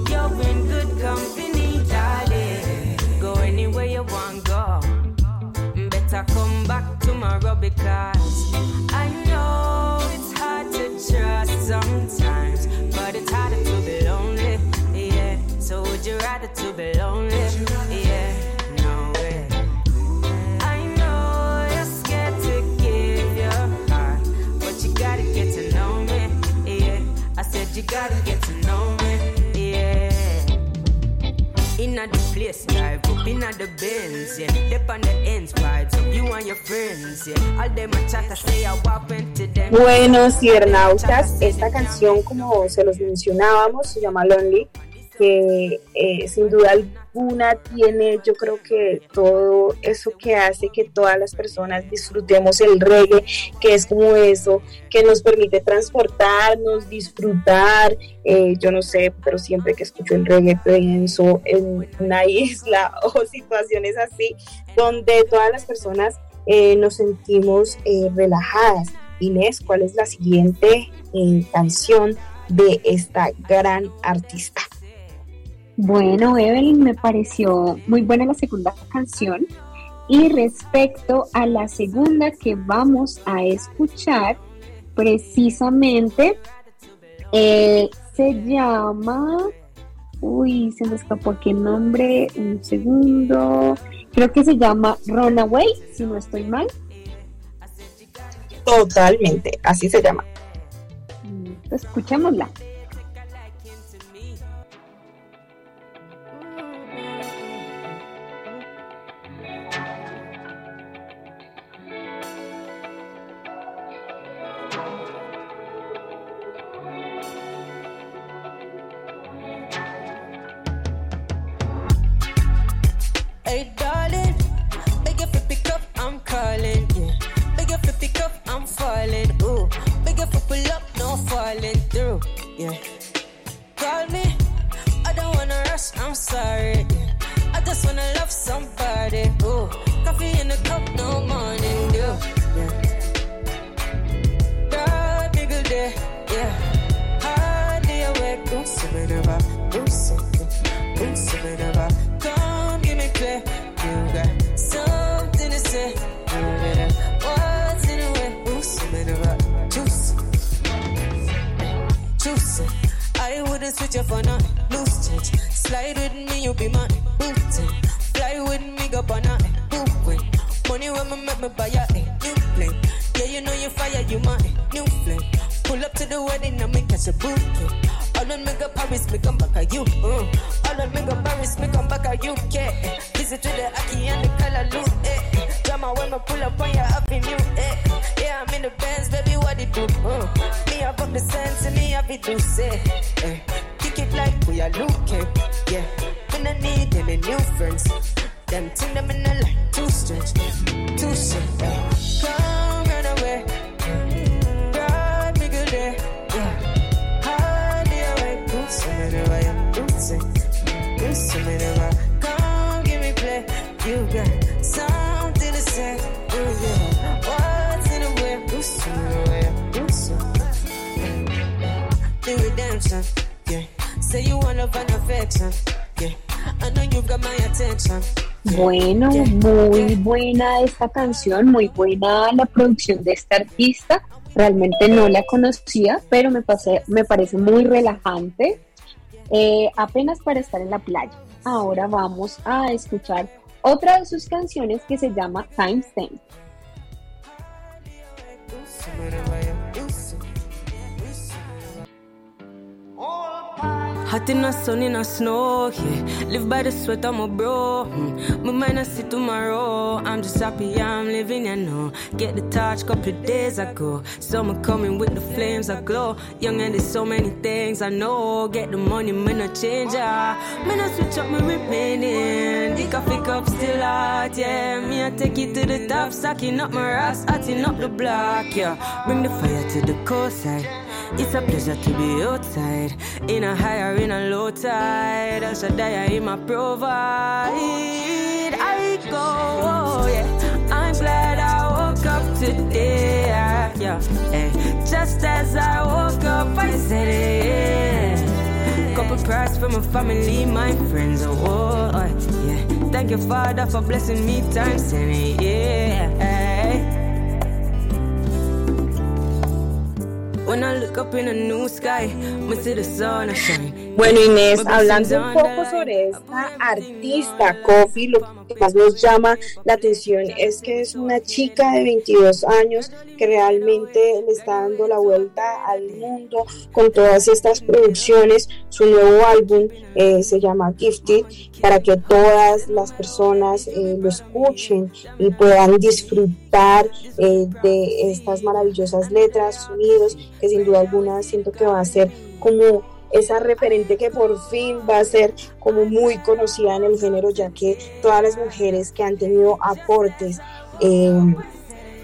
you're in good company, darling. Go anywhere you want, go. Better come back tomorrow because I know it's hard to trust sometimes, but it's harder to be lonely. Yeah, so would you rather to be lonely? Gotta get to know me. Yeah. Inna the place, drive up inna the Benz, yeah. Dip on the ends, vibes up you and your friends, yeah. All them a chat, I say I walk into them. Bueno, cibernautas, esta canción, como se los mencionábamos, se llama Lonely, que eh, sin duda alguna tiene, yo creo que todo eso que hace que todas las personas disfrutemos el reggae, que es como eso, que nos permite transportarnos, disfrutar. eh, yo no sé, pero siempre que escucho el reggae pienso en una isla o situaciones así, donde todas las personas eh, nos sentimos eh, relajadas. Inés, ¿cuál es la siguiente eh, canción de esta gran artista? Bueno, Evelyn, me pareció muy buena la segunda canción. Y respecto a la segunda que vamos a escuchar, precisamente eh, se llama. Uy, se me escapó el nombre. Un segundo. Creo que se llama Runaway, si no estoy mal. Totalmente, así se llama. Escuchémosla. Wouldn't switch up for nothing, loose change. Slide with me, you be mine, booty. Fly with me, go on a hooping. Money when me make me buy a new plane. Yeah, you know you fire, you my new flame. Pull up to the wedding and me catch a bouquet. All on me go Paris, me come back at you. Uh. All on me go Paris, me come back at UK. Visit to the Aki and the color loot. Eh. Drama when me pull up on your avenue. Eh. Yeah, I'm in the Benz, baby, what it do? Uh. Me have up the sense and me have it to say. Eh. Kick it like we are looking. Yeah, we don't need any new friends. Them thing them in the light too strange, too sick. Eh. Come run away. God, me good day. Yeah. Hardly awake. Do something away. Do something. Do something away. Come give me play. You got The redemption. Yeah. Say you want love and affection. Yeah. I know you got my attention. Bueno, muy buena esta canción, muy buena la producción de esta artista. Realmente no la conocía, pero me, pasé, me parece muy relajante, eh, apenas para estar en la playa. Ahora vamos a escuchar otra de sus canciones que se llama Timestamp. Hot in the sun, in the snow, yeah. Live by the sweat of my bro. Mm. My mind I see tomorrow. I'm just happy I'm living, you know. Get the touch couple days ago. Summer coming with the flames I glow. Young and there's so many things I know. Get the money, me no change, ah. Me no switch up, me remaining. The coffee cup still hot, yeah. Me I take it to the top, sucking up my ass, hotting up the block, yeah. Bring the fire to the coastside. It's a pleasure to be outside, in a higher, in a low tide. I should I my provide. I go, oh, yeah. I'm glad I woke up today, yeah. yeah. Just as I woke up, I said it. Yeah. Couple prayers for my family, my friends, oh, oh, yeah. Thank you, Father, for blessing me times ten, yeah. When I look up in the new sky, when see the sun shine. Bueno Inés, hablando un poco sobre esta artista, Kofi, lo que más nos llama la atención es que es una chica de 22 años que realmente le está dando la vuelta al mundo con todas estas producciones. Su nuevo álbum eh, se llama Gifted para que todas las personas eh, lo escuchen y puedan disfrutar eh, de estas maravillosas letras, sonidos, que sin duda alguna siento que va a ser como esa referente que por fin va a ser como muy conocida en el género, ya que todas las mujeres que han tenido aportes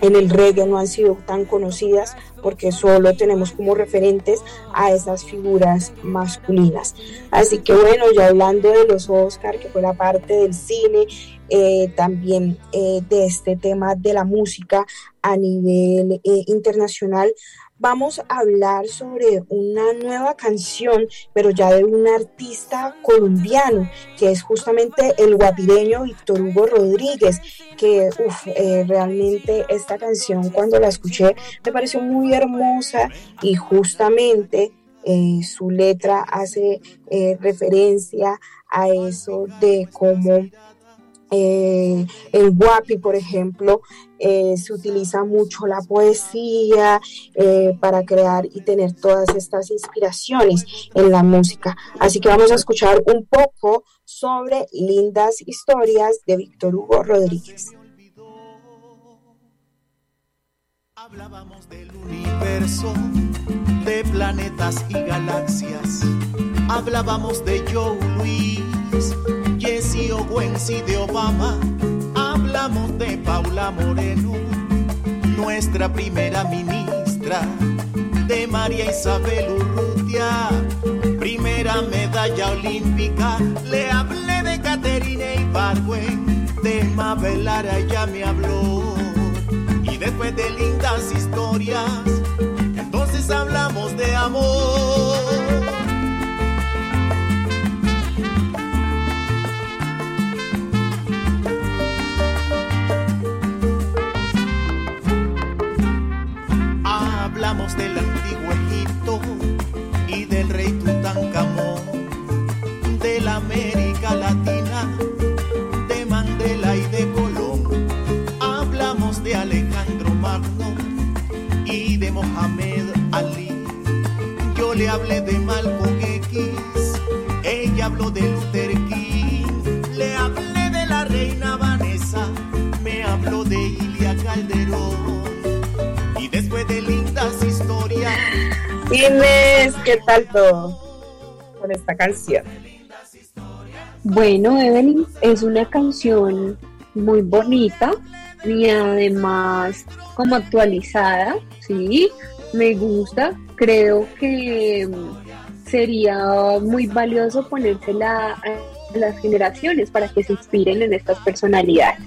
en el reggae no han sido tan conocidas porque solo tenemos como referentes a esas figuras masculinas. Así que bueno, ya hablando de los Oscar, que fue la parte del cine, eh, también eh, de este tema de la música a nivel eh, internacional, vamos a hablar sobre una nueva canción, pero ya de un artista colombiano, que es justamente el guapireño Víctor Hugo Rodríguez, que eh, realmente esta canción cuando la escuché me pareció muy hermosa y justamente eh, su letra hace eh, referencia a eso de cómo eh, en Guapi, por ejemplo, eh, se utiliza mucho la poesía eh, para crear y tener todas estas inspiraciones en la música. Así que vamos a escuchar un poco sobre lindas historias de Víctor Hugo Rodríguez. Hablábamos del universo, de planetas y galaxias. Hablábamos de Joe Luis Y de Obama. Hablamos de Paula Moreno, nuestra primera ministra, de María Isabel Urrutia, primera medalla olímpica. Le hablé de Caterina Ibargüen, de Mabel Lara ya me habló. Y después de lindas historias, entonces hablamos de amor. América Latina, de Mandela y de Colón. Hablamos de Alejandro Magno y de Mohamed Ali. Yo le hablé de Malcolm X, ella habló de Luther King. Le hablé de la reina Vanessa, me habló de Ilia Calderón. Y después de lindas Inés, ¿qué tal todo con esta canción? Bueno, Evelyn, es una canción muy bonita y además como actualizada, sí, me gusta, creo que sería muy valioso ponérsela a las generaciones para que se inspiren en estas personalidades.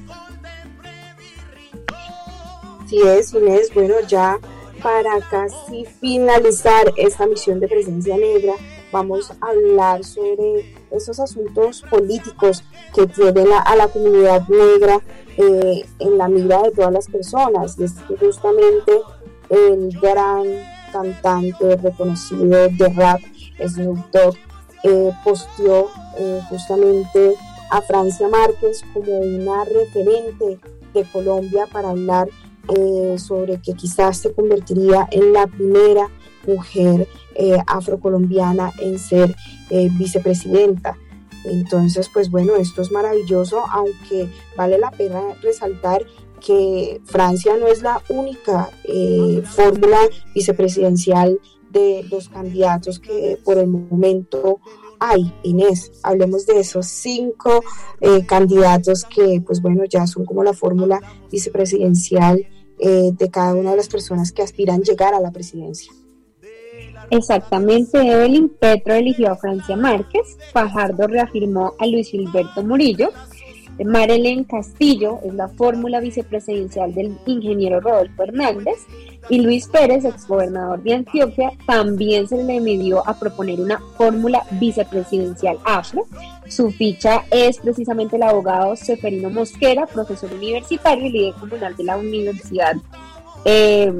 Sí es, Inés, bueno, ya para casi finalizar esta misión de presencia negra, vamos a hablar sobre esos asuntos políticos que tienen a, la comunidad negra eh, en la mira de todas las personas. Y es justamente el gran cantante reconocido de rap, Snoop Dogg, eh, posteó eh, justamente a Francia Márquez como una referente de Colombia para hablar eh, sobre que quizás se convertiría en la primera mujer eh, afrocolombiana en ser eh, vicepresidenta. Entonces, pues bueno, esto es maravilloso, aunque vale la pena resaltar que Francia no es la única eh, fórmula vicepresidencial de los candidatos que por el momento hay, Inés. Hablemos de esos cinco eh, candidatos que, pues bueno, ya son como la fórmula vicepresidencial eh, de cada una de las personas que aspiran llegar a la presidencia. Exactamente, Evelyn Petro eligió a Francia Márquez, Fajardo reafirmó a Luis Gilberto Murillo, Marilyn Castillo es la fórmula vicepresidencial del ingeniero Rodolfo Hernández y Luis Pérez, exgobernador de Antioquia, también se le midió a proponer una fórmula vicepresidencial afro. Su ficha es precisamente el abogado Seferino Mosquera, profesor universitario y líder comunal de la Universidad, eh,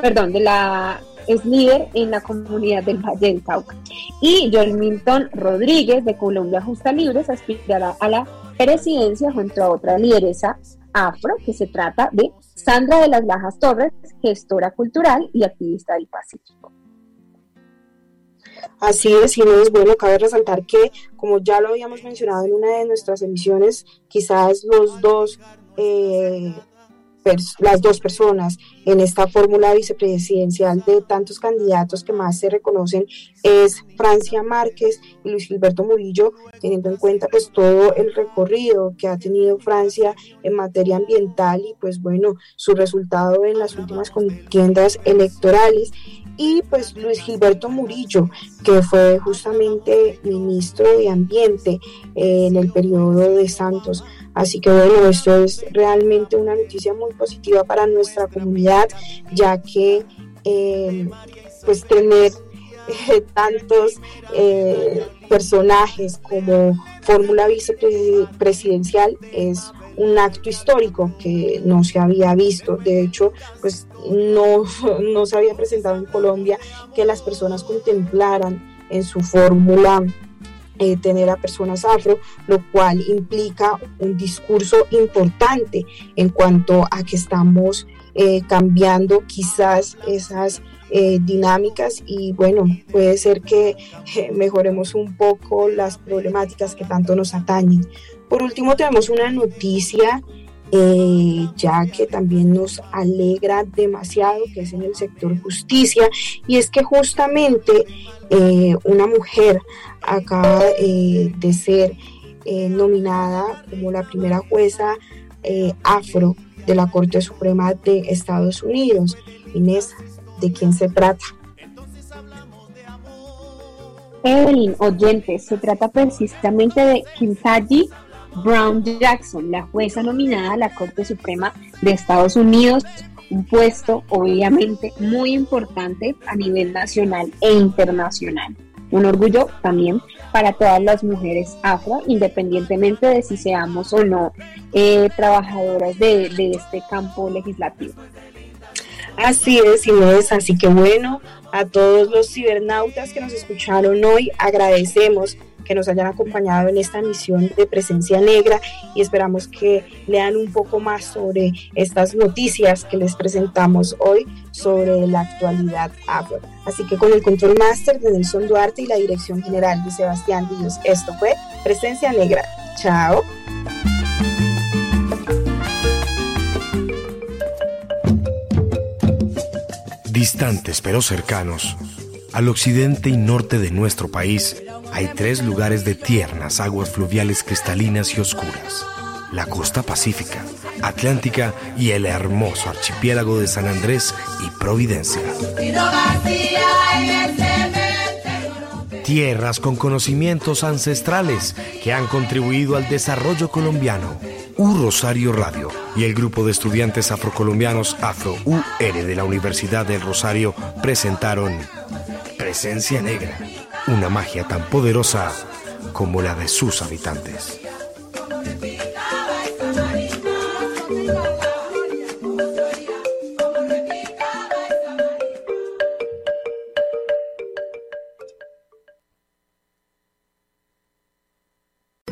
perdón, de la es líder en la comunidad del Valle del Cauca. Y Joel Milton Rodríguez, de Colombia Justa Libres, aspirará a la presidencia junto a otra lideresa afro, que se trata de Sandra de las Lajas Torres, gestora cultural y activista del Pacífico. Así es, es bueno, cabe resaltar que, como ya lo habíamos mencionado en una de nuestras emisiones, quizás los dos eh, las dos personas en esta fórmula vicepresidencial de tantos candidatos que más se reconocen es Francia Márquez y Luis Gilberto Murillo, teniendo en cuenta pues todo el recorrido que ha tenido Francia en materia ambiental y pues bueno, su resultado en las últimas contiendas electorales y pues Luis Gilberto Murillo, que fue justamente ministro de Ambiente en el periodo de Santos. Así que bueno, esto es realmente una noticia muy positiva para nuestra comunidad, ya que eh, pues tener eh, tantos personajes como fórmula vicepresidencial es un acto histórico que no se había visto. De hecho, pues no, no se había presentado en Colombia que las personas contemplaran en su fórmula eh, tener a personas afro, lo cual implica un discurso importante en cuanto a que estamos eh, cambiando quizás esas eh, dinámicas y bueno, puede ser que mejoremos un poco las problemáticas que tanto nos atañen. Por último, tenemos una noticia ya que también nos alegra demasiado, que es en el sector justicia, y es que justamente una mujer acaba eh, de ser nominada como la primera jueza afro de la Corte Suprema de Estados Unidos. Inés, ¿de quién se trata? Evelyn, oyentes, se trata precisamente de Kimsaji Brown Jackson, la jueza nominada a la Corte Suprema de Estados Unidos, un puesto obviamente muy importante a nivel nacional e internacional. Un orgullo también para todas las mujeres afro, independientemente de si seamos o no eh, trabajadoras de, este campo legislativo. Así es, Inés. Así que bueno, a todos los cibernautas que nos escucharon hoy, agradecemos que nos hayan acompañado en esta misión de Presencia Negra y esperamos que lean un poco más sobre estas noticias que les presentamos hoy sobre la actualidad afro. Así que con el control máster de Nelson Duarte y la dirección general de Sebastián Díaz, esto fue Presencia Negra. Chao. Distantes pero cercanos, al occidente y norte de nuestro país, hay tres lugares de tiernas aguas fluviales cristalinas y oscuras. La costa pacífica, atlántica y el hermoso archipiélago de San Andrés y Providencia. Tierras con conocimientos ancestrales que han contribuido al desarrollo colombiano. U Rosario Radio y el grupo de estudiantes afrocolombianos Afro UR de la Universidad del Rosario presentaron Presencia Negra una magia tan poderosa como la de sus habitantes.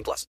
18 plus.